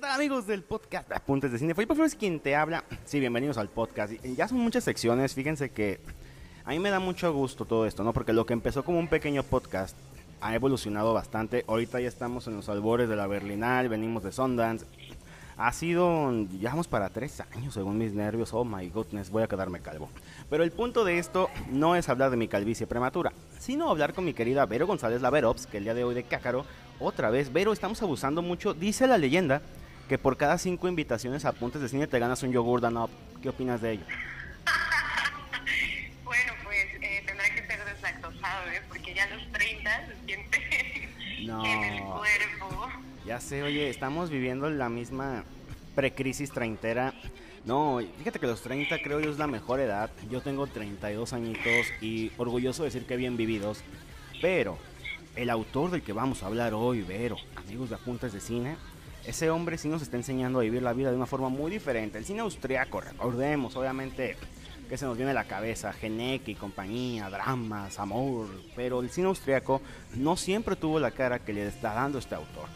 ¿Qué amigos del podcast Apuntes de Cine? Felipe Flores quien te habla. Sí, bienvenidos al podcast. Ya son muchas secciones, fíjense que a mí me da mucho gusto todo esto, ¿no? Porque lo que empezó como un pequeño podcast ha evolucionado bastante. Ahorita ya estamos en los albores de la Berlinal, venimos de Sundance. Ha sido, ya vamos para tres años según mis nervios. Oh my goodness, voy a quedarme calvo. Pero el punto de esto no es hablar de mi calvicie prematura, sino hablar con mi querida Vero González Laverops, que el día de hoy de Cácaro, otra vez, Vero, estamos abusando mucho. Dice la leyenda que por cada cinco invitaciones a apuntes de cine te ganas un yogur Danop. ¿Qué opinas de ello? Bueno, pues eh, tendrá que ser deslactosado, ¿eh? Porque ya a los 30 se siente No. en el cuerpo. Ya sé, oye, estamos viviendo la misma precrisis treintera. No, fíjate que los 30 creo yo es la mejor edad. Yo tengo 32 añitos y orgulloso de decir que bien vividos. Pero el autor del que vamos a hablar hoy, Vero, amigos de Apuntes de Cine, ese hombre sí nos está enseñando a vivir la vida de una forma muy diferente. El cine austriaco, recordemos, obviamente, que se nos viene a la cabeza, Geneke y compañía, dramas, amor, pero el cine austriaco no siempre tuvo la cara que le está dando este autor.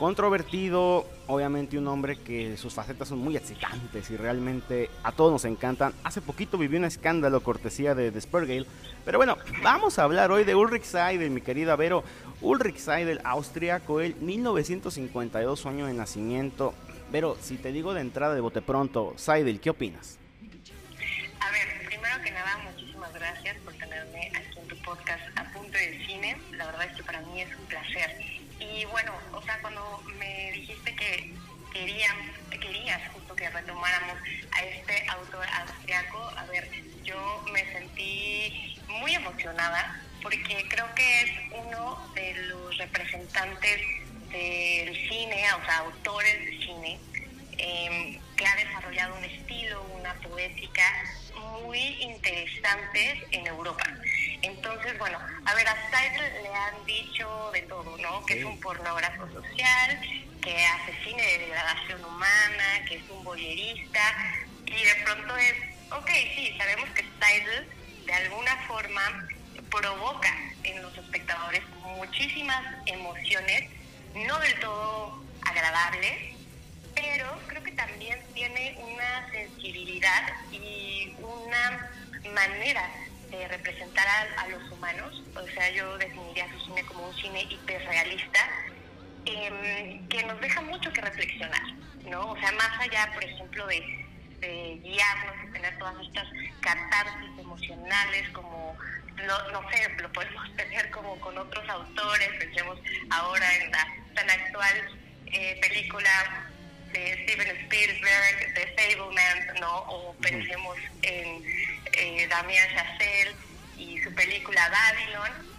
Controvertido, obviamente un hombre que sus facetas son muy excitantes y realmente a todos nos encantan. Hace poquito vivió un escándalo cortesía de, de Spergale. Pero bueno, vamos a hablar hoy de Ulrich Seidel, mi querida Vero. Ulrich Seidel, austriaco, él, 1952, su año de nacimiento. Vero, si te digo de entrada de bote pronto, Seidel, ¿qué opinas? A ver, primero que nada, muchísimas gracias por tenerme aquí en tu podcast a punto cine. La verdad es que para mí es un placer. Y bueno, o sea, cuando me dijiste que querían, querías justo que retomáramos a este autor austriaco, a ver, yo me sentí muy emocionada porque creo que es uno de los representantes del cine, o sea, autores de cine, eh, que ha desarrollado un estilo, una poética muy interesantes en Europa. Entonces, bueno, a ver, a Seidel le han dicho de todo, ¿no? Que es un pornógrafo social, que hace cine de degradación humana, que es un boyerista, y de pronto es, ok, sí, sabemos que Seidel de alguna forma provoca en los espectadores muchísimas emociones, no del todo agradables, pero creo que también tiene una sensibilidad y una manera de representar a, a los humanos, o sea, yo definiría su cine como un cine hiperrealista, eh, que nos deja mucho que reflexionar, ¿no? O sea, más allá, por ejemplo, de, de guiarnos y tener todas estas catarsis emocionales, como, no, no sé, lo podemos tener como con otros autores, pensemos ahora en la tan actual eh, película de Steven Spielberg, de Fableman, ¿no? O pensemos en eh, Damien Chazelle y su película Babylon.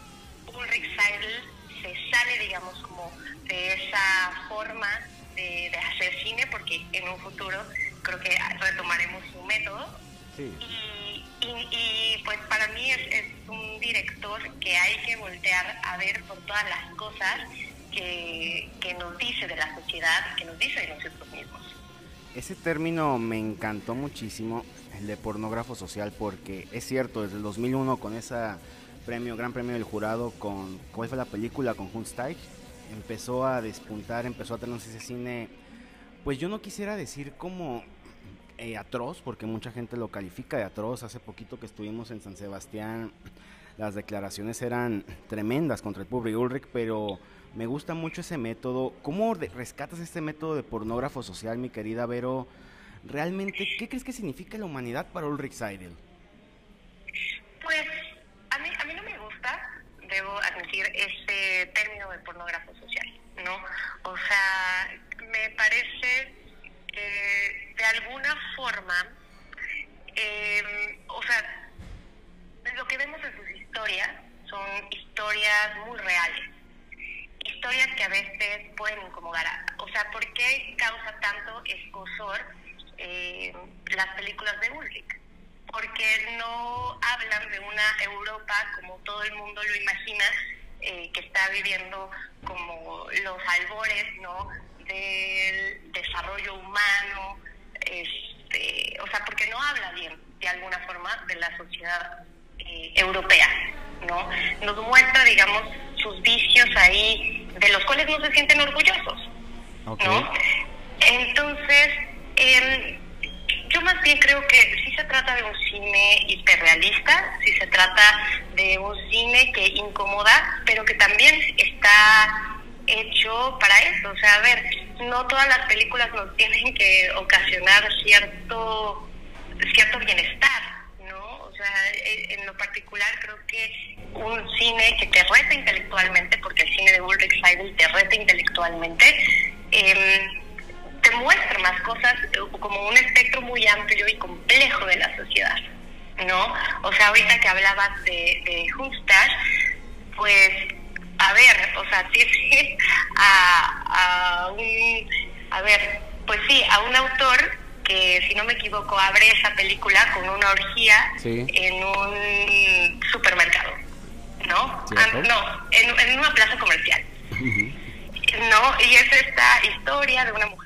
Ulrich Seidel se sale, digamos, como de esa forma de, de hacer cine, porque en un futuro creo que retomaremos su método. Sí. Y, y- y, pues para mí es, es un director que hay que voltear a ver por todas las cosas que, que nos dice de la sociedad, que nos dice de nosotros mismos. Ese término me encantó muchísimo, el de pornógrafo social, porque es cierto, desde el 2001 con ese premio, gran premio del jurado, con ¿cuál fue la película? Con Hunsteig, empezó a despuntar, empezó a tener ese cine, pues yo no quisiera decir como eh, atroz, porque mucha gente lo califica de atroz. Hace poquito que estuvimos en San Sebastián, las declaraciones eran tremendas contra el pobre Ulrich, pero me gusta mucho ese método. ¿Cómo rescatas este método de pornógrafo social, mi querida Vero? Realmente, ¿qué crees que significa la humanidad para Ulrich Seidel? Pues a mí, a mí no me gusta, debo admitir, ese término de pornógrafo social, ¿no? O sea, me parece que de alguna forma, eh, o sea, lo que vemos en sus historias son historias muy reales. Historias que a veces pueden incomodar. a- O sea, ¿por qué causa tanto escosor eh, las películas de Ulrich? Porque no hablan de una Europa como todo el mundo lo imagina, eh, que está viviendo como los albores, ¿no? Del desarrollo humano, este, o sea, porque no habla bien, de alguna forma, de la sociedad eh, europea, ¿no? Nos muestra, digamos, sus vicios ahí, de los cuales no se sienten orgullosos. ¿no? Entonces, em, yo más bien creo que sí se trata de un cine hiperrealista, sí se trata de un cine que incomoda, pero que también está hecho para eso. O sea, a ver, no todas las películas nos tienen que ocasionar cierto, cierto bienestar, ¿no? O sea, e, en lo particular creo que un cine que te reta intelectualmente, porque el cine de Ulrich Seidel te reta intelectualmente, eh, te muestra más cosas eh, como un espectro muy amplio y complejo de la sociedad, ¿no? O sea, ahorita que hablabas de, de pues, a ver, o sea, tiene a, a un, a ver, pues sí, a un autor que, si no me equivoco, abre esa película con una orgía en un supermercado, ¿no? Ah, no, en, en, una plaza comercial. ¿no? Y es esta historia de una mujer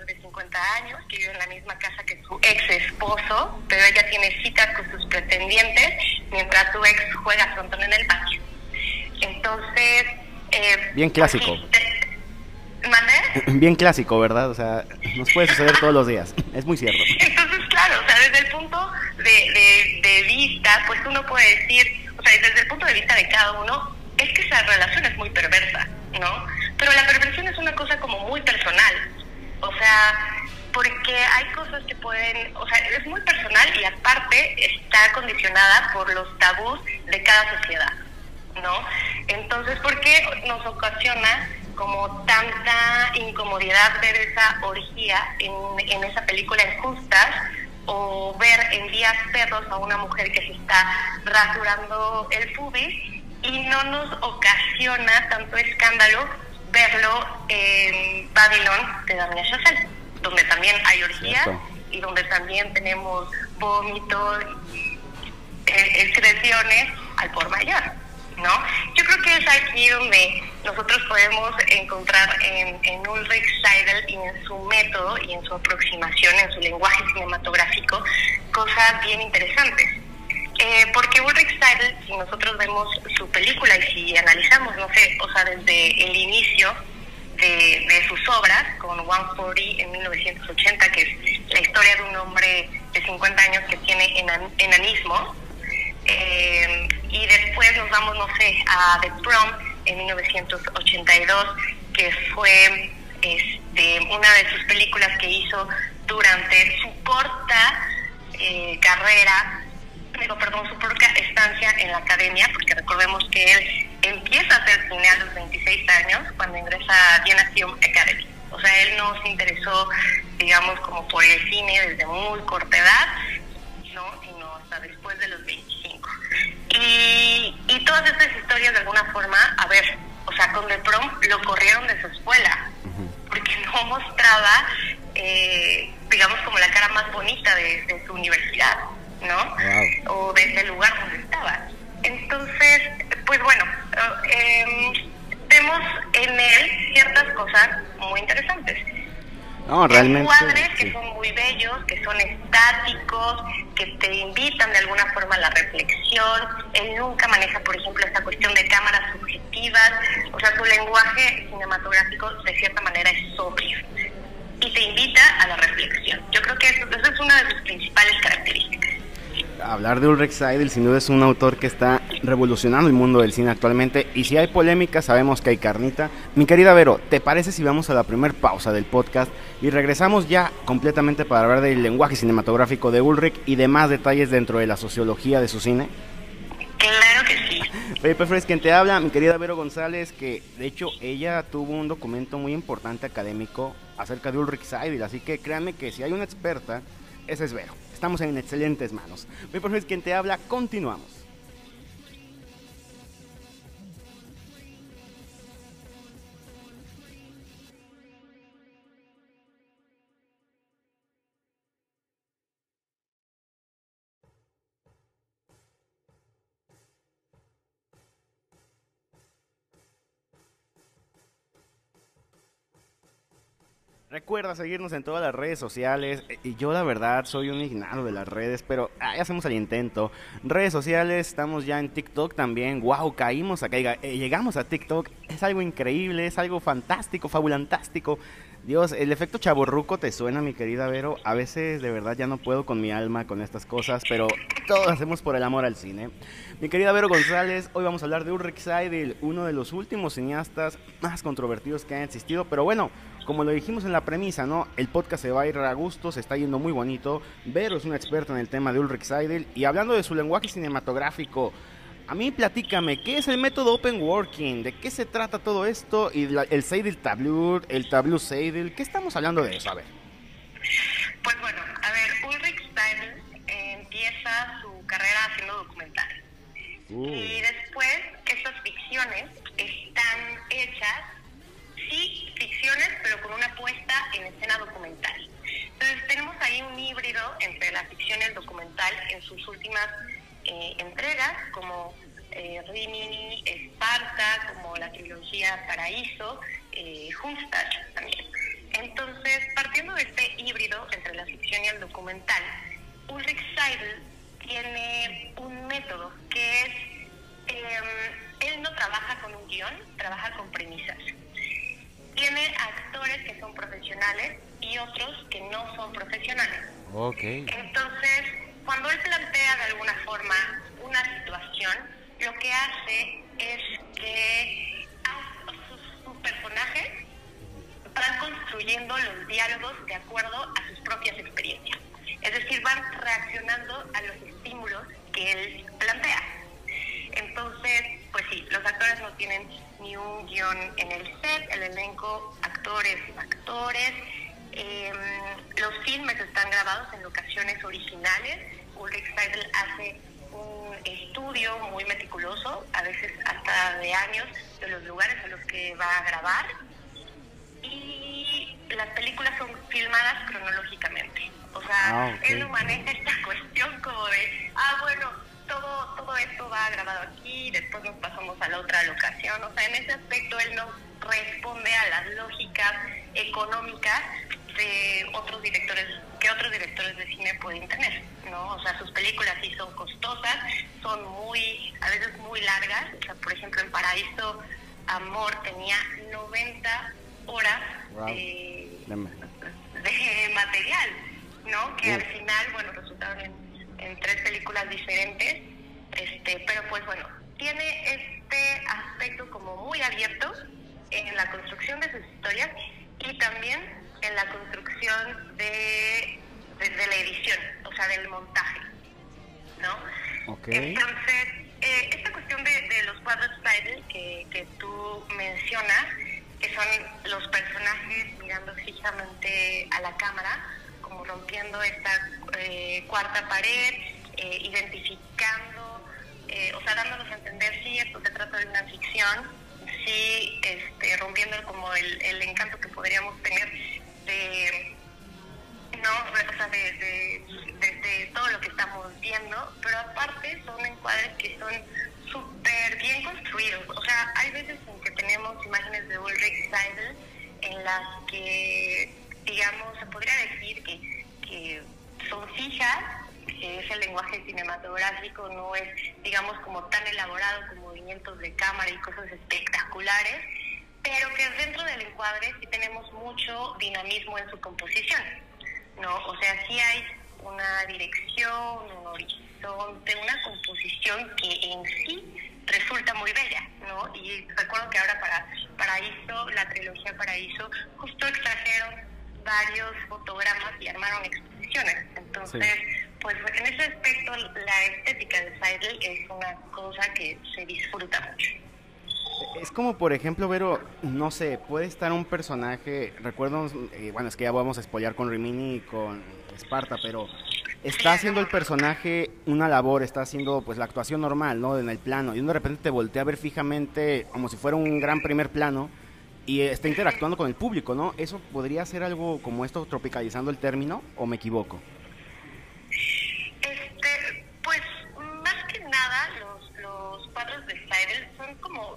de 50 años que vive en la misma casa que su ex esposo, pero ella tiene citas con sus pretendientes mientras su ex juega frontón en el patio. Entonces... Eh, Bien clásico. Bien clásico, ¿verdad? O sea, nos puede suceder todos los días. Es muy cierto. Entonces, claro, o sea, desde el punto de, de, de vista, pues uno puede decir, o sea, desde el punto de vista de cada uno, es que esa relación es muy perversa, ¿no? Pero la perversión es una cosa como muy personal. O sea, porque hay cosas que pueden, o sea, es muy personal y aparte está condicionada por los tabús de cada sociedad, ¿no? Entonces, ¿por qué nos ocasiona como tanta incomodidad ver esa orgía en, en esa película Injustas o ver en días perros a una mujer que se está rasurando el pubis y no nos ocasiona tanto escándalo verlo en Babylon de Damien Chazelle, donde también hay orgías y donde también tenemos vómitos y eh, expresiones al por mayor. ¿no? Yo creo que es aquí donde nosotros podemos encontrar en, en Ulrich Seidel y en su método y en su aproximación, en su lenguaje cinematográfico, cosas bien interesantes. Eh, porque Ulrich Seidel, si nosotros vemos su película y si analizamos, no sé, o sea, desde el inicio de, sus obras, con 140 en 1980, que es la historia de un hombre de 50 años que tiene enanismo, eh, y después nos vamos, no sé, a The Prom en 1982, que fue este, una de sus películas que hizo durante su corta eh, carrera digo, perdón, su propia estancia en la academia, porque recordemos que él empieza a hacer cine a los 26 años cuando ingresa a Vienna Film Academy. O sea, él no se interesó, digamos, como por el cine desde muy corta edad, ¿no? sino hasta después de los 25. Y, y todas estas historias, de alguna forma, a ver, o sea, con The Prom lo corrieron de su escuela, porque no mostraba, eh, digamos, como la cara más bonita de, de su universidad. ¿No? O desde el lugar donde estaba. Entonces, pues bueno, eh, vemos en él ciertas cosas muy interesantes. No, realmente. Cuadres que son muy bellos, que son estáticos, que te invitan de alguna forma a la reflexión. Él nunca maneja, por ejemplo, esta cuestión de cámaras subjetivas. O sea, su lenguaje cinematográfico de cierta manera es sobrio y te invita a la reflexión. Yo creo que eso, eso es una de sus principales características hablar de Ulrich Seidel sin duda es un autor que está revolucionando el mundo del cine actualmente y si hay polémica sabemos que hay carnita. Mi querida Vero, ¿te parece si vamos a la primer pausa del podcast y regresamos ya completamente para hablar del lenguaje cinematográfico de Ulrich y demás detalles dentro de la sociología de su cine? Claro que sí. Pepe Fres, quien te habla, mi querida Vero González, que de hecho ella tuvo un documento muy importante académico acerca de Ulrich Seidel, así que créanme que si hay una experta, esa es Vero. Estamos en excelentes manos. Mi profe es quien te habla. Continuamos. Recuerda seguirnos en todas las redes sociales. Y yo la verdad soy un ignaro de las redes, pero ahí hacemos el intento. Redes sociales, estamos ya en TikTok también. Wow, caímos acá, eh, llegamos a TikTok. Es algo increíble, es algo fantástico, fabulantástico. Dios, el efecto chaborruco te suena, mi querida Vero. A veces de verdad ya no puedo con mi alma con estas cosas, pero todo lo hacemos por el amor al cine. Mi querida Vero González, hoy vamos a hablar de Ulrich Seidel, uno de los últimos cineastas más controvertidos que han existido. Pero bueno, como lo dijimos en la premisa, ¿no? El podcast se va a ir a gusto, se está yendo muy bonito. Vero es una experta en el tema de Ulrich Seidel y hablando de su lenguaje cinematográfico, a mí platícame, ¿qué es el método Open Working? ¿De qué se trata todo esto? Y el Seidel Tableau, el Tableau Seidel, ¿qué estamos hablando de eso? A ver. Pues bueno, a ver, Ulrich Seidel empieza su carrera haciendo documentales. Uh. Y después estas ficciones están hechas, sí, ficciones, pero con una puesta en escena documental. Entonces tenemos ahí un híbrido entre la ficción y el documental en sus últimas eh, entregas, como eh, Rimini, Esparta, como la trilogía Paraíso, eh, también. Entonces, partiendo de este híbrido entre la ficción y el documental, Ulrich Seidel tiene un método que es, em, él no trabaja con un guion, trabaja con premisas. Tiene actores que son profesionales y otros que no son profesionales. Okay. Entonces, cuando él plantea de alguna forma una situación, lo que hace es que sus, personajes van construyendo los diálogos de acuerdo a sus propias experiencias. Es decir, van reaccionando a los estímulos que él plantea. Entonces, pues sí, los actores no tienen ni un guion en el set, el elenco, actores, actores. Eh, los filmes están grabados en locaciones originales Ulrich Seidel hace un estudio muy meticuloso, a veces hasta de años, de los lugares en los que va a grabar. Y las películas son filmadas cronológicamente. O sea, ah, él no maneja esta cuestión como de, ah, bueno, todo, todo esto va grabado aquí, después nos pasamos a la otra locación. O sea, en ese aspecto él no responde a las lógicas económicas de otros directores que otros directores de cine pueden tener, ¿no? O sea, sus películas sí son costosas, son muy, a veces muy largas. O sea, por ejemplo, en Paraíso Amor tenía 90 horas de, material, ¿no? Que al final, bueno, resultaron en, tres películas diferentes, este, pero pues bueno, tiene este aspecto como muy abierto en la construcción de sus historias y también en la construcción de, de, la edición, o sea, del montaje, ¿no? Entonces, eh, esta cuestión de, los cuadros Spider que, que tú mencionas, que son los personajes mirando fijamente a la cámara, como rompiendo esta eh, cuarta pared, eh, identificando, o sea, dándonos a entender si esto se trata de una ficción, sí este, rompiendo como el, el encanto que podríamos tener de, no, o sea, de, todo lo que estamos viendo, pero aparte son encuadres que son súper bien construidos. O sea, hay veces en que tenemos imágenes de Ulrich Seidel en las que, digamos, se podría decir que, son fijas, que ese lenguaje cinematográfico no es, digamos, como tan elaborado con movimientos de cámara y cosas espectaculares, pero que dentro del encuadre sí tenemos mucho dinamismo en su composición, ¿no? O sea, sí hay una dirección, un horizonte, una composición que en sí resulta muy bella, ¿no? Y recuerdo que ahora para Paraíso, la trilogía Paraíso, justo extrajeron varios fotogramas y armaron exposiciones. Entonces, pues en ese aspecto la estética de Seidel es una cosa que se disfruta mucho. Es como, por ejemplo, Vero, no sé, puede estar un personaje, recuerdo, eh, bueno, es que ya vamos a spoilear con Rimini y con Esparta, pero está haciendo el personaje una labor, está haciendo pues la actuación normal, ¿no? En el plano, y de repente te voltea a ver fijamente como si fuera un gran primer plano y está interactuando con el público, ¿no? ¿Eso podría ser algo como esto, tropicalizando el término, o me equivoco?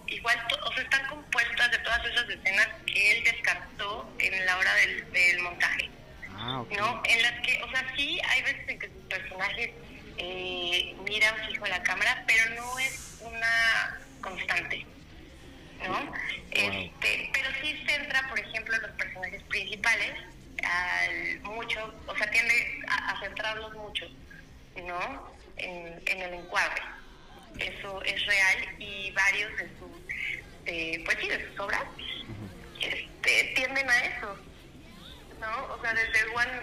igual, o sea, están compuestas de todas esas escenas que él descartó en la hora del, del montaje. Ah, ¿No? En las que, o sea, sí hay veces en que sus personajes eh, miran fijo a la cámara, pero no es una constante. ¿no? Este, pero sí centra, por ejemplo, en los personajes principales, al mucho, o sea, tiende a, centrarlos mucho, ¿no? En, el encuadre. Eso es real y varios de sus, pues sí, de sus obras, este, tienden a eso, ¿no? O sea, desde One,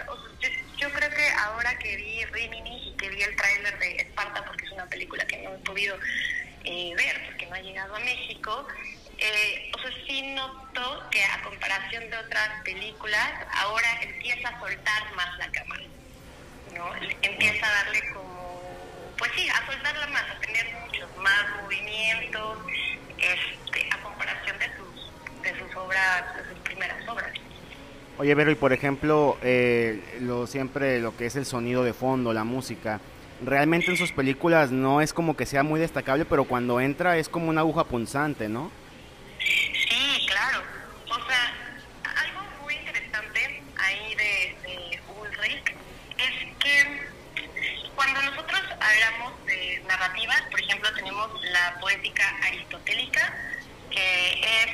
yo, creo que ahora que vi Rimini y que vi el tráiler de Esparta, porque es una película que no he podido eh, ver, porque no ha llegado a México, eh, o sea, sí noto que a comparación de otras películas, ahora empieza a soltar más la cámara, ¿no? Empieza a darle como, pues sí, a soltarla más, a tener muchos más movimientos, este, a comparación de sus, de sus obras, de sus primeras obras. Oye, Vero, y por ejemplo, eh, lo siempre lo que es el sonido de fondo, la música, realmente en sus películas no es como que sea muy destacable, pero cuando entra es como una aguja punzante, ¿no? Sí, claro. O sea, algo muy interesante ahí de, de Ulrich es que cuando nosotros hablamos de narrativas, por ejemplo, tenemos la poética aristotélica, que es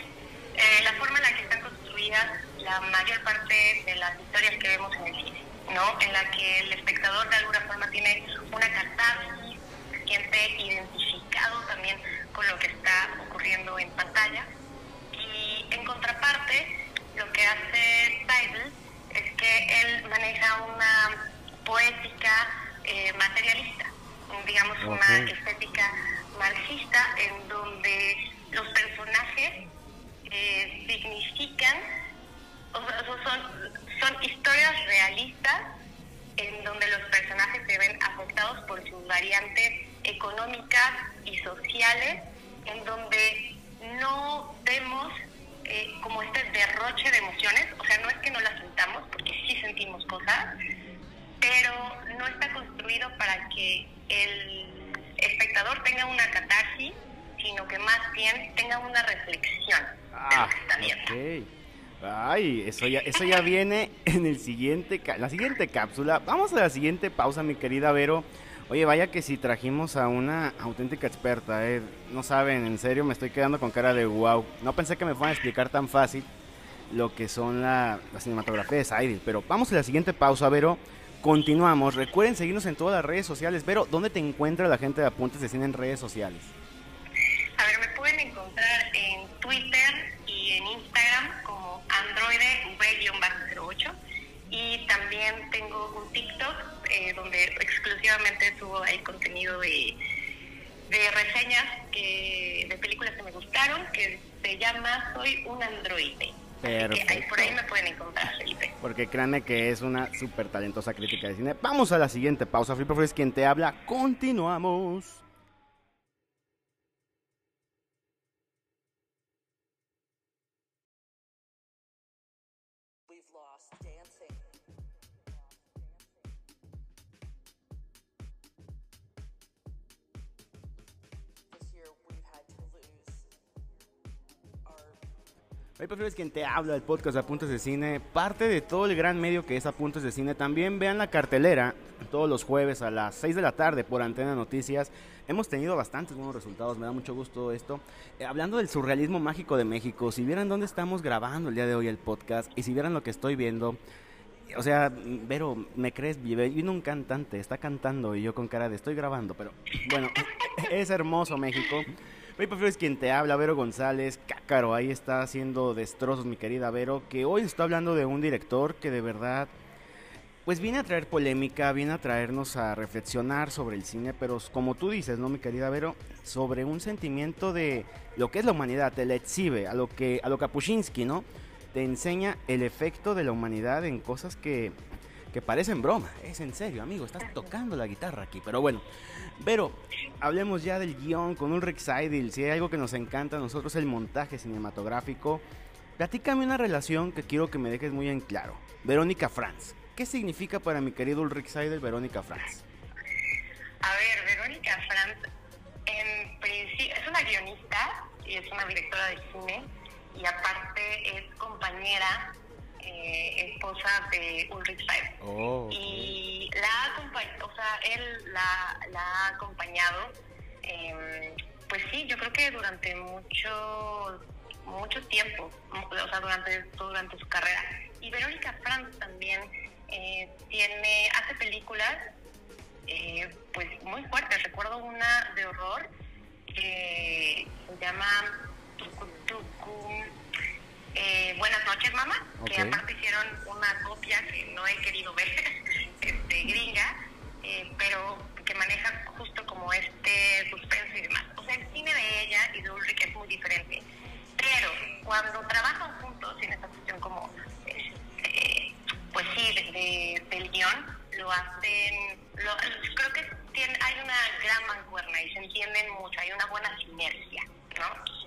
eh, la forma en la que están construidas la mayor parte de las historias que vemos en el cine, ¿no? En la que el espectador de alguna forma tiene una catarsis, se siente identificado también con lo que está ocurriendo en pantalla. Y en contraparte, lo que hace Seidel es que él maneja una poética eh, materialista, digamos una estética marxista, en donde los personajes eh, significan son, son historias realistas en donde los personajes se ven afectados por sus variantes económicas y sociales, en donde no vemos eh, como este derroche de emociones, o sea, no es que no las sintamos, porque sí sentimos cosas, pero no está construido para que el espectador tenga una catarsis, sino que más bien tenga una reflexión de lo que está viendo. Ay, eso ya, eso ya viene en el siguiente, la siguiente cápsula. Vamos a la siguiente pausa, mi querida Vero. Oye, vaya que si trajimos a una auténtica experta, eh. No saben, en serio me estoy quedando con cara de wow. No pensé que me fueran a explicar tan fácil lo que son la, la cinematografía de Saidil. Pero vamos a la siguiente pausa, Vero. Continuamos. Recuerden seguirnos en todas las redes sociales. Vero, ¿dónde te encuentra la gente de Apuntes de Cine en redes sociales? También tengo un TikTok eh, donde exclusivamente subo ahí contenido de, de reseñas que, de películas que me gustaron que se llama Soy un androide. Perfecto. ahí, por ahí me pueden encontrar, Felipe. Porque créanme que es una súper talentosa crítica de cine. Vamos a la siguiente pausa. Felipe es quien te habla. Continuamos. Hoy prefieres quien te habla del podcast Apuntes de Cine, parte de todo el gran medio que es Apuntes de Cine. También vean la cartelera todos los jueves a las 6 de la tarde por Antena Noticias. Hemos tenido bastantes buenos resultados, me da mucho gusto esto. Eh, hablando del surrealismo mágico de México, si vieran dónde estamos grabando el día de hoy el podcast y si vieran lo que estoy viendo, o sea, Vero, ¿me crees? Vino un cantante, está cantando y yo con cara de estoy grabando, pero bueno, es hermoso México. Hoy es quien te habla, Vero González, Cácaro, ahí está haciendo destrozos mi querida Vero, que hoy está hablando de un director que de verdad, pues viene a traer polémica, viene a traernos a reflexionar sobre el cine, pero como tú dices, ¿no, mi querida Vero? Sobre un sentimiento de lo que es la humanidad, te la exhibe, a lo que, a lo Kapuscinski, ¿no? Te enseña el efecto de la humanidad en cosas que, que parecen broma. Es en serio, amigo, estás tocando la guitarra aquí, pero bueno. Pero hablemos ya del guion con Ulrich Seidel. Si hay algo que nos encanta a nosotros, el montaje cinematográfico. Platícame una relación que quiero que me dejes muy en claro. Verónica Franz. ¿Qué significa para mi querido Ulrich Seidel Verónica Franz? A ver, Verónica Franz en principio es una guionista y es una directora de cine y aparte es compañera eh, esposa de Ulrich Seidel. Oh, y la ha acompañado, o sea, él la, ha acompañado em, pues sí, yo creo que durante mucho mucho tiempo, o sea, durante, durante su carrera. Y Verónica Franz también eh, tiene, hace películas eh, pues muy fuertes. Recuerdo una de horror que se llama eh, Buenas noches, mamá, que aparte hicieron una copia que no he querido ver, este, gringa, pero que maneja justo como este suspenso y demás. O sea, el cine de ella y de Ulrich es muy diferente. Pero cuando trabajan juntos en esta cuestión como, este, pues sí, de, del guion, lo hacen, lo, creo que tiene, hay una gran mancuerna y se entienden mucho, hay una buena sinergia, ¿no?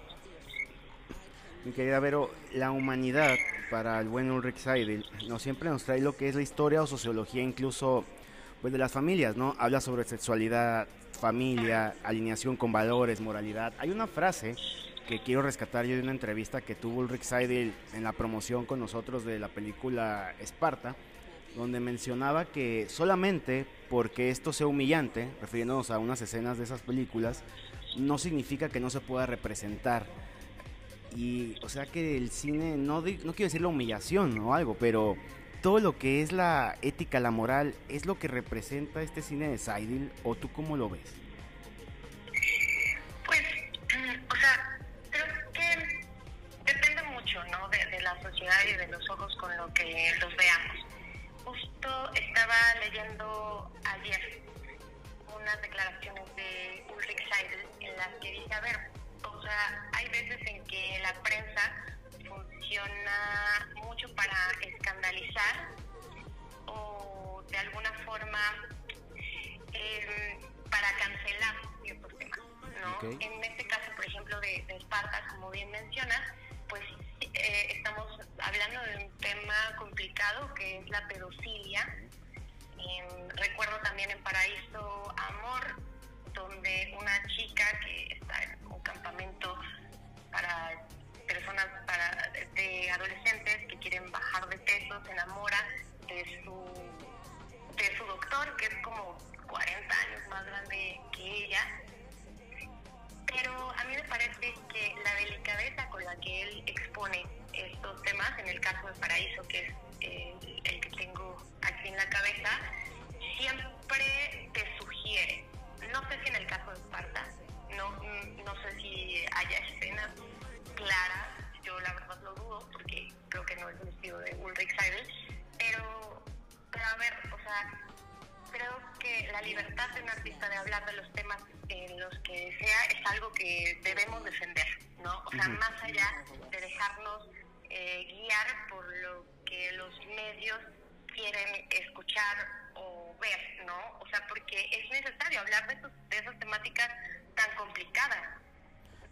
Mi querida Vero, la humanidad para el buen Ulrich Seidel no siempre nos trae lo que es la historia o sociología incluso pues de las familias, ¿no? Habla sobre sexualidad, familia, alineación con valores, moralidad. Hay una frase que quiero rescatar yo de una entrevista que tuvo Ulrich Seidel en la promoción con nosotros de la película Esparta, donde mencionaba que solamente porque esto sea humillante, refiriéndonos a unas escenas de esas películas, no significa que no se pueda representar. Y, o sea que el cine, no, no quiero decir la humillación o algo, pero todo lo que es la ética, la moral, es lo que representa este cine de Seidel, o tú cómo lo ves? y de los ojos con lo que los veamos. Justo estaba leyendo ayer unas declaraciones de Ulrich Seidel en las que dice, a ver, o sea, hay veces en que la prensa funciona mucho para escandalizar o de alguna forma em, para cancelar ciertos temas, ¿no? En este caso, por ejemplo, de, de Esparta, como bien mencionas, pues eh, estamos hablando de un tema complicado que es la pedofilia. recuerdo también en Paraíso Amor, donde una chica que está en un campamento para personas para, de adolescentes que quieren bajar de peso se enamora de su de su doctor que es como 40 años más grande que ella. Pero a mí me parece que la delicadeza con la que él expone estos temas, en el caso de Paraíso, que es eh, el que tengo aquí en la cabeza, siempre te sugiere, no sé si en el caso de Esparta, no, no sé si haya escenas claras, yo la verdad lo dudo, porque creo que no es el estilo de Ulrich Seidel, pero, pero a ver, o sea, creo que la libertad de un artista de hablar de los temas en los que sea es algo que debemos defender, ¿no? O sea, más allá de dejarnos eh, guiar por lo que los medios quieren escuchar o ver, ¿no? O sea, porque es necesario hablar de, de esas temáticas tan complicadas.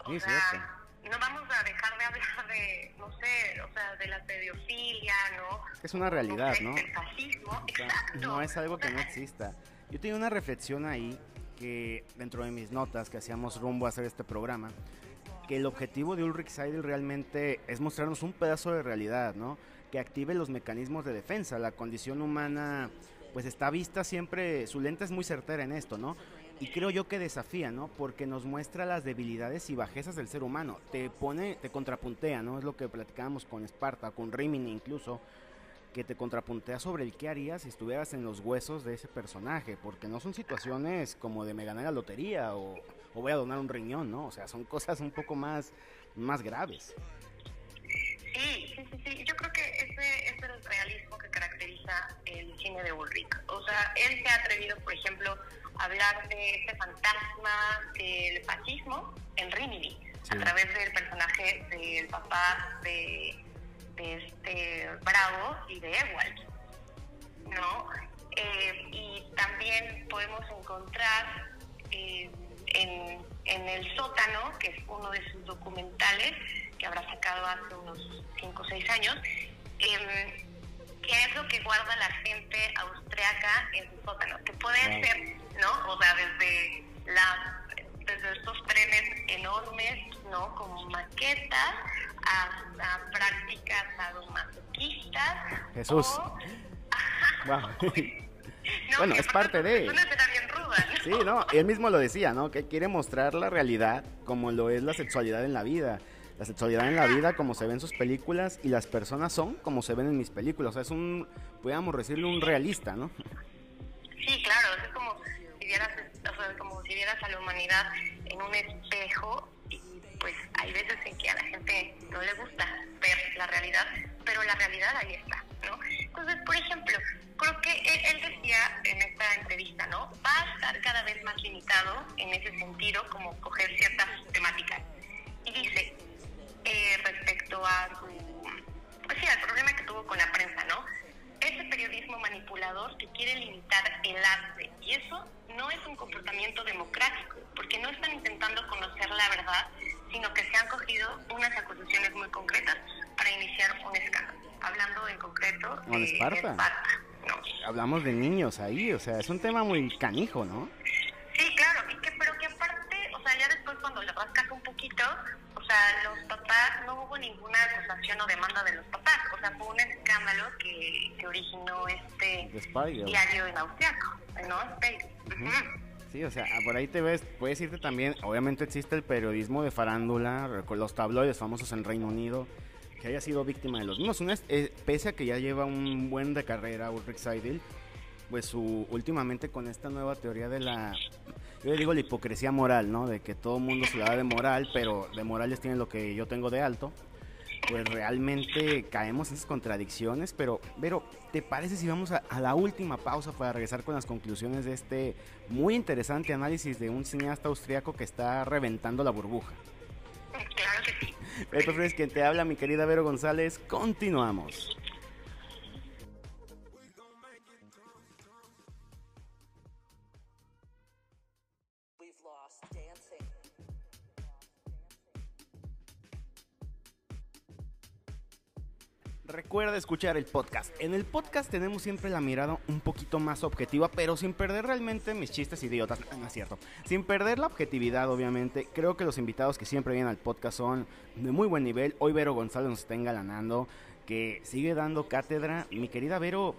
O sea, no vamos a dejar de hablar de, no sé, o sea, de la pedofilia, ¿no? Es una realidad, ¿no? El fascismo, exacto. No es algo que no exista. Yo tengo una reflexión ahí que dentro de mis notas que hacíamos rumbo a hacer este programa, que el objetivo de Ulrich Seidel realmente es mostrarnos un pedazo de realidad, ¿no? Que active los mecanismos de defensa. La condición humana, pues está vista siempre, su lente es muy certera en esto, ¿no? Y creo yo que desafía, ¿no? Porque nos muestra las debilidades y bajezas del ser humano. Te pone, te contrapuntea, ¿no? Es lo que platicábamos con Esparta, con Rimini incluso, que te contrapuntea sobre el qué harías si estuvieras en los huesos de ese personaje, porque no son situaciones como de me gané la lotería o, voy a donar un riñón, ¿no? O sea, son cosas un poco más, más graves. Sí, el cine de Ulrich. O sea, él se ha atrevido, por ejemplo, a hablar de este fantasma del fascismo en Rimini, a través del personaje del papá de de este Bravo y de Ewald, ¿no? Eh, y también podemos encontrar eh, en, en, El sótano, que es uno de sus documentales, que habrá sacado hace unos 5 o 6 años, eh, qué es lo que guarda la gente austriaca en su sótano, que puede ser, ¿no? O sea, desde la desde estos trenes enormes, ¿no? Como maquetas, hasta prácticas sadomasoquistas. Jesús. bueno, es parte de... Bien ruda, Sí, no, él mismo lo decía, ¿no? Que quiere mostrar la realidad como lo es la sexualidad en la vida. La sexualidad en la vida como se ve en sus películas y las personas son como se ven en mis películas. O sea, es un, podríamos decirlo, un realista, ¿no? Sí, claro, es como si vieras, o sea, como si vieras a la humanidad en un espejo y pues hay veces en que a la gente no le gusta ver la realidad, pero la realidad ahí está, ¿no? Entonces, por ejemplo, creo que él, decía en esta entrevista, ¿no? Va a estar cada vez más limitado en ese sentido, como coger ciertas temáticas. Y dice, eh, respecto a su, pues sí, al problema que tuvo con la prensa, ¿no? Ese periodismo manipulador que quiere limitar el arte. Y eso no es un comportamiento democrático, porque no están intentando conocer la verdad, sino que se han cogido unas acusaciones muy concretas para iniciar un escándalo. Hablando en concreto de, Esparta. Hablamos de niños ahí, o sea, es un tema muy canijo, ¿no? Sí, claro, y que, pero que aparte, o sea, ya después cuando le rascas un poquito, sea, los papás, no hubo ninguna acusación o demanda de los papás, o sea, fue un escándalo que, que originó este diario en austriaco, ¿no? Sí, o sea, por ahí te ves, puedes irte también, obviamente existe el periodismo de farándula, los tabloides famosos en Reino Unido, que haya sido víctima de los mismos. Eh, pese a que ya lleva un buen de carrera Ulrich Seidel, pues su, últimamente con esta nueva teoría de la, yo digo la hipocresía moral, ¿no? De que todo el mundo se da de moral, pero de morales tiene lo que yo tengo de alto. Pues realmente caemos en esas contradicciones, pero, pero ¿te parece si vamos a, a la última pausa para regresar con las conclusiones de este muy interesante análisis de un cineasta austriaco que está reventando la burbuja? Claro que sí. Beto Fres, quien te habla, mi querida Vero González. Continuamos. Recuerda escuchar el podcast. En el podcast tenemos siempre la mirada un poquito más objetiva, pero sin perder realmente mis chistes idiotas. No es cierto. Sin perder la objetividad, obviamente. Creo que los invitados que siempre vienen al podcast son de muy buen nivel. Hoy Vero González nos está engalanando, que sigue dando cátedra. Mi querida Vero,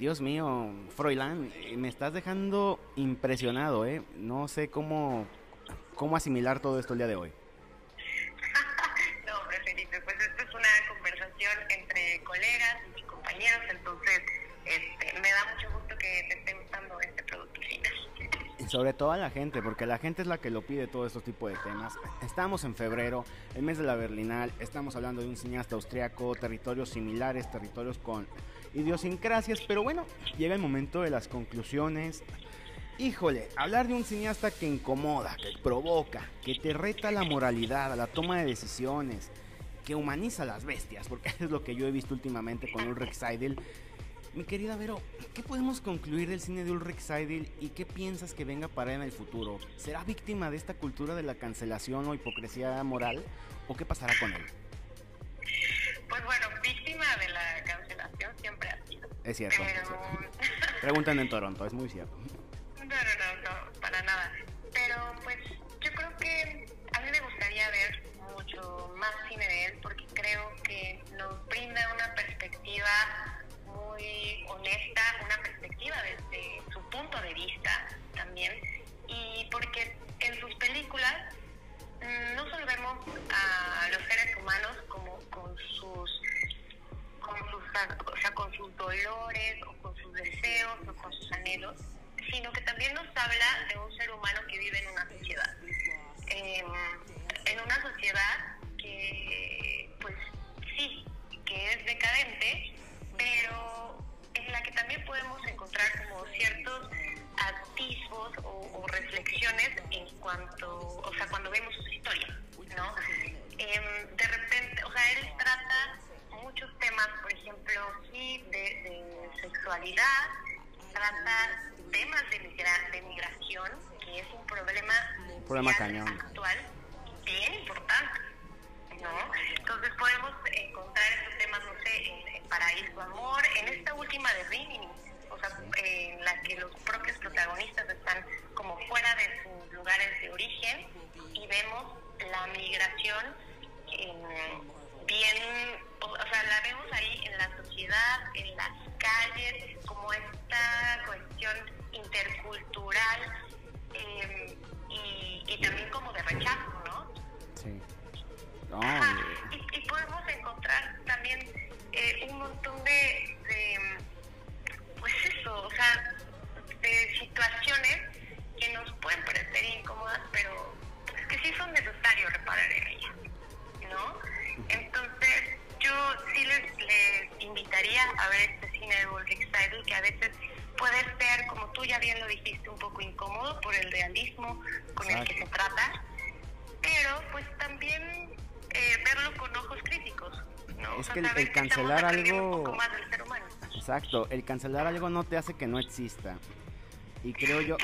Dios mío, Froilán, eh, me estás dejando impresionado, ¿eh? No sé cómo, cómo asimilar todo esto el día de hoy. Colegas y compañeros, entonces este, me da mucho gusto que te esté gustando este producto Y sobre todo a la gente, porque la gente es la que lo pide todo estos tipos de temas. Estamos en febrero, el mes de la Berlinal, estamos hablando de un cineasta austriaco, territorios similares, territorios con idiosincrasias, pero bueno, llega el momento de las conclusiones. Híjole, hablar de un cineasta que incomoda, que provoca, que te reta la moralidad, a la toma de decisiones, que humaniza a las bestias, porque es lo que yo he visto últimamente con Ulrich Seidel. Mi querida Vero, ¿qué podemos concluir del cine de Ulrich Seidel y qué piensas que venga para él en el futuro? ¿Será víctima de esta cultura de la cancelación o hipocresía moral o qué pasará con él? Pues bueno, víctima de la cancelación siempre ha sido. Es cierto. Preguntan en Toronto, es muy cierto. No, no, no, no, para nada. Muy honesta, una perspectiva desde su punto de vista también y porque en sus películas mm, no solo vemos a los seres humanos como con sus con sus, o sea, con sus dolores o con sus deseos o con sus anhelos, sino que también nos habla de un ser humano que vive en una sociedad. Eh, en una sociedad que, pues sí, que es decadente, pero en la que también podemos encontrar como ciertos atisbos o, reflexiones en cuanto, o sea, cuando vemos sus historias, ¿no? Em, de repente, o sea, él trata muchos temas, por ejemplo, sí, de, sexualidad, trata temas de, de migración, que es un problema, problema actual bien importante, ¿no? Entonces podemos encontrar estos temas, no sé, en, Paraíso Amor, en esta última de Rimini, o sea, en la que los propios protagonistas están como fuera de sus lugares de origen y vemos la migración em, bien, o, sea, la vemos ahí en la sociedad, en las calles, como esta cuestión intercultural eh, y, y, también como de rechazo, ¿no? Sí. Y, podemos encontrar también eh, un montón de, de, pues eso, o sea, de situaciones que nos pueden parecer incómodas, pero que sí son necesarios reparar en ellas, ¿no? Entonces, yo sí les, les invitaría a ver este cine de Ulrich Seidel, que a veces puede ser, como tú ya bien lo dijiste, un poco incómodo por el realismo con el que se trata, pero pues también eh, verlo con ojos críticos. ¿no? Es que el, cancelar algo... ser humano. Exacto, el cancelar algo no te hace que no exista. Y creo yo,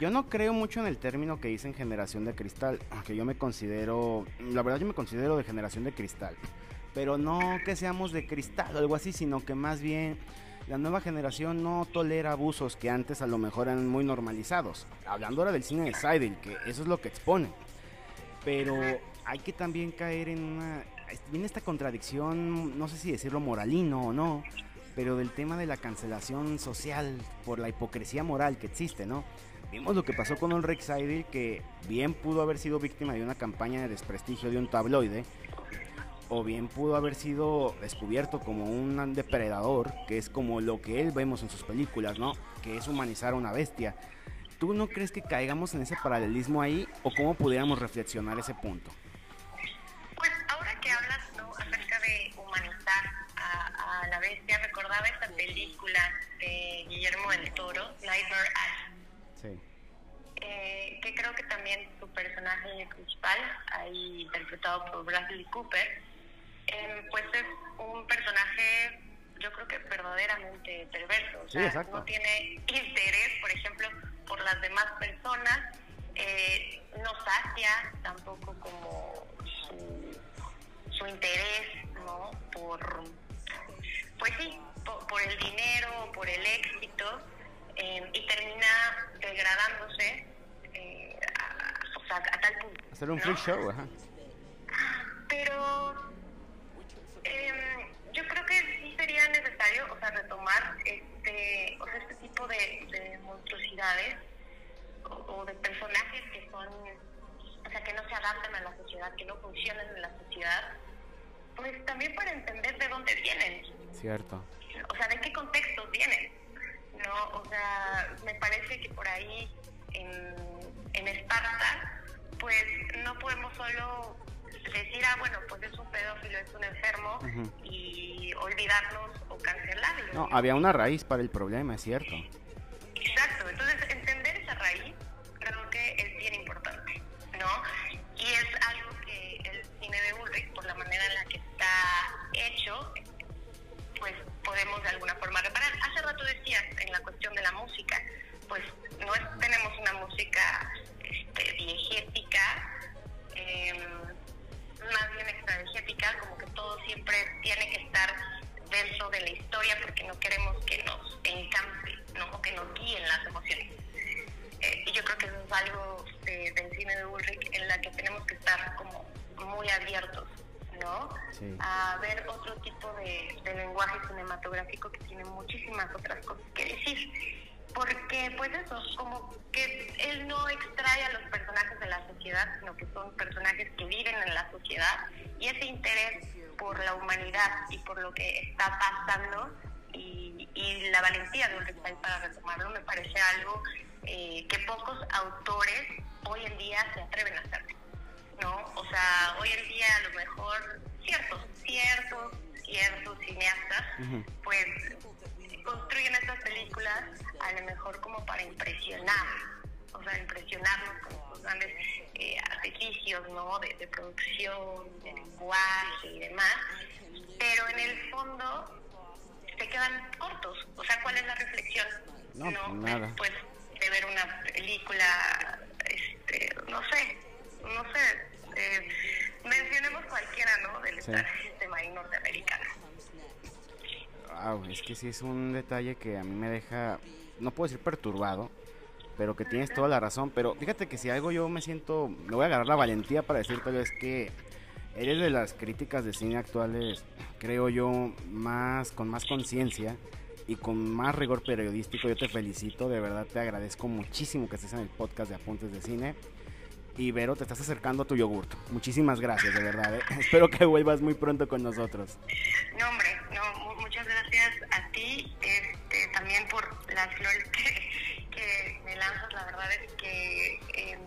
yo no creo mucho en el término que dicen generación de cristal, aunque yo me considero, la verdad yo me considero de generación de cristal, pero no que seamos de cristal o algo así, sino que más bien la nueva generación no tolera abusos que antes a lo mejor eran muy normalizados. Hablando ahora del cine de Seidel, que eso es lo que expone. Pero hay que también caer en una... Viene esta contradicción, no sé si decirlo moralino o no, pero del tema de la cancelación social por la hipocresía moral que existe, ¿no? Vimos lo que pasó con Ulrich Seidel, que bien pudo haber sido víctima de una campaña de desprestigio de un tabloide, o bien pudo haber sido descubierto como un depredador, que es como lo que él vemos en sus películas, ¿no? Que es humanizar a una bestia. ¿Tú no crees que caigamos en ese paralelismo ahí o cómo pudiéramos reflexionar ese punto? Bestia, recordaba esta película de Guillermo del Toro, Nightmare Alley. Sí. Eh, que creo que también su personaje principal, ahí interpretado por Bradley Cooper, Em, pues es un personaje, yo creo que verdaderamente perverso. O sea, no tiene interés, por ejemplo, por las demás personas, eh, no sacia tampoco como su, interés, ¿no? Por, pues sí, por, el dinero, por el éxito, em, y termina degradándose eh, a, a, tal punto. Hacer un free show, ajá. Pero eh, yo creo que sí sería necesario, o sea, retomar este, o sea, este tipo de, monstruosidades o, de personajes que son, o sea, que no se adaptan a la sociedad, que no funcionan en la sociedad, pues también para entender de dónde vienen. Cierto. O sea, de qué contextos vienen. ¿no? O sea, me parece que por ahí en, en Esparta, pues no podemos solo decir, ah, bueno, pues es un pedófilo, es un enfermo, y olvidarnos o cancelarlo. No, había una raíz para el problema, es cierto. Autores hoy en día se atreven a hacer, ¿no? O sea, hoy en día a lo mejor ciertos, ciertos, ciertos cineastas, pues construyen estas películas a lo mejor como para impresionar, o sea, impresionarnos con sus grandes eh, artificios, ¿no? De, producción, de lenguaje y demás, pero en el fondo se quedan cortos. O sea, ¿cuál es la reflexión? No, nada. Después de ver una película, este, no sé, no sé, eh, mencionemos cualquiera, ¿no? Del sí. sistema norteamericano. Wow, es que sí es un detalle que a mí me deja, no puedo decir perturbado, pero que tienes toda la razón. Pero fíjate que si algo yo me siento, me voy a agarrar la valentía para decirte es que eres de las críticas de cine actuales, creo yo, más con más conciencia y con más rigor periodístico. Yo te felicito, de verdad te agradezco muchísimo que estés en el podcast de Apuntes de Cine. Y Vero, te estás acercando a tu yogurt. Muchísimas gracias, de verdad. ¿eh? Espero que vuelvas muy pronto con nosotros. No, hombre, no, muchas gracias a ti este, también por las flores que, me lanzas. La verdad es que em,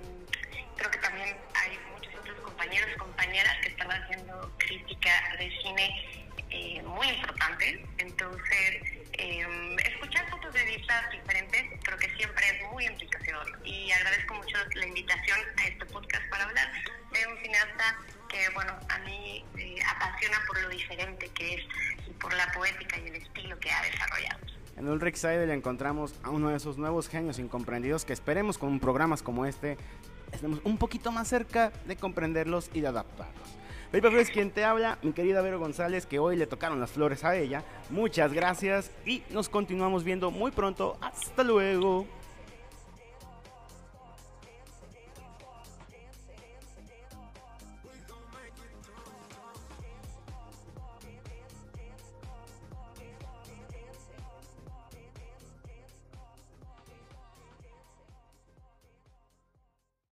creo que también hay muchos otros compañeros compañeras que están haciendo crítica de cine eh, muy importante. Entonces, Em, escuchar puntos de vista diferentes creo que siempre es muy enriquecedor y agradezco mucho la invitación a este podcast para hablar de un cineasta que, bueno, a mí eh, apasiona por lo diferente que es y por la poética y el estilo que ha desarrollado. En Ulrich Seidel encontramos a uno de esos nuevos genios incomprendidos que esperemos con programas como este estemos un poquito más cerca de comprenderlos y de adaptarlos. Felipe es quien te habla, mi querida Vero González, que hoy le tocaron las flores a ella. Muchas gracias y nos continuamos viendo muy pronto. Hasta luego.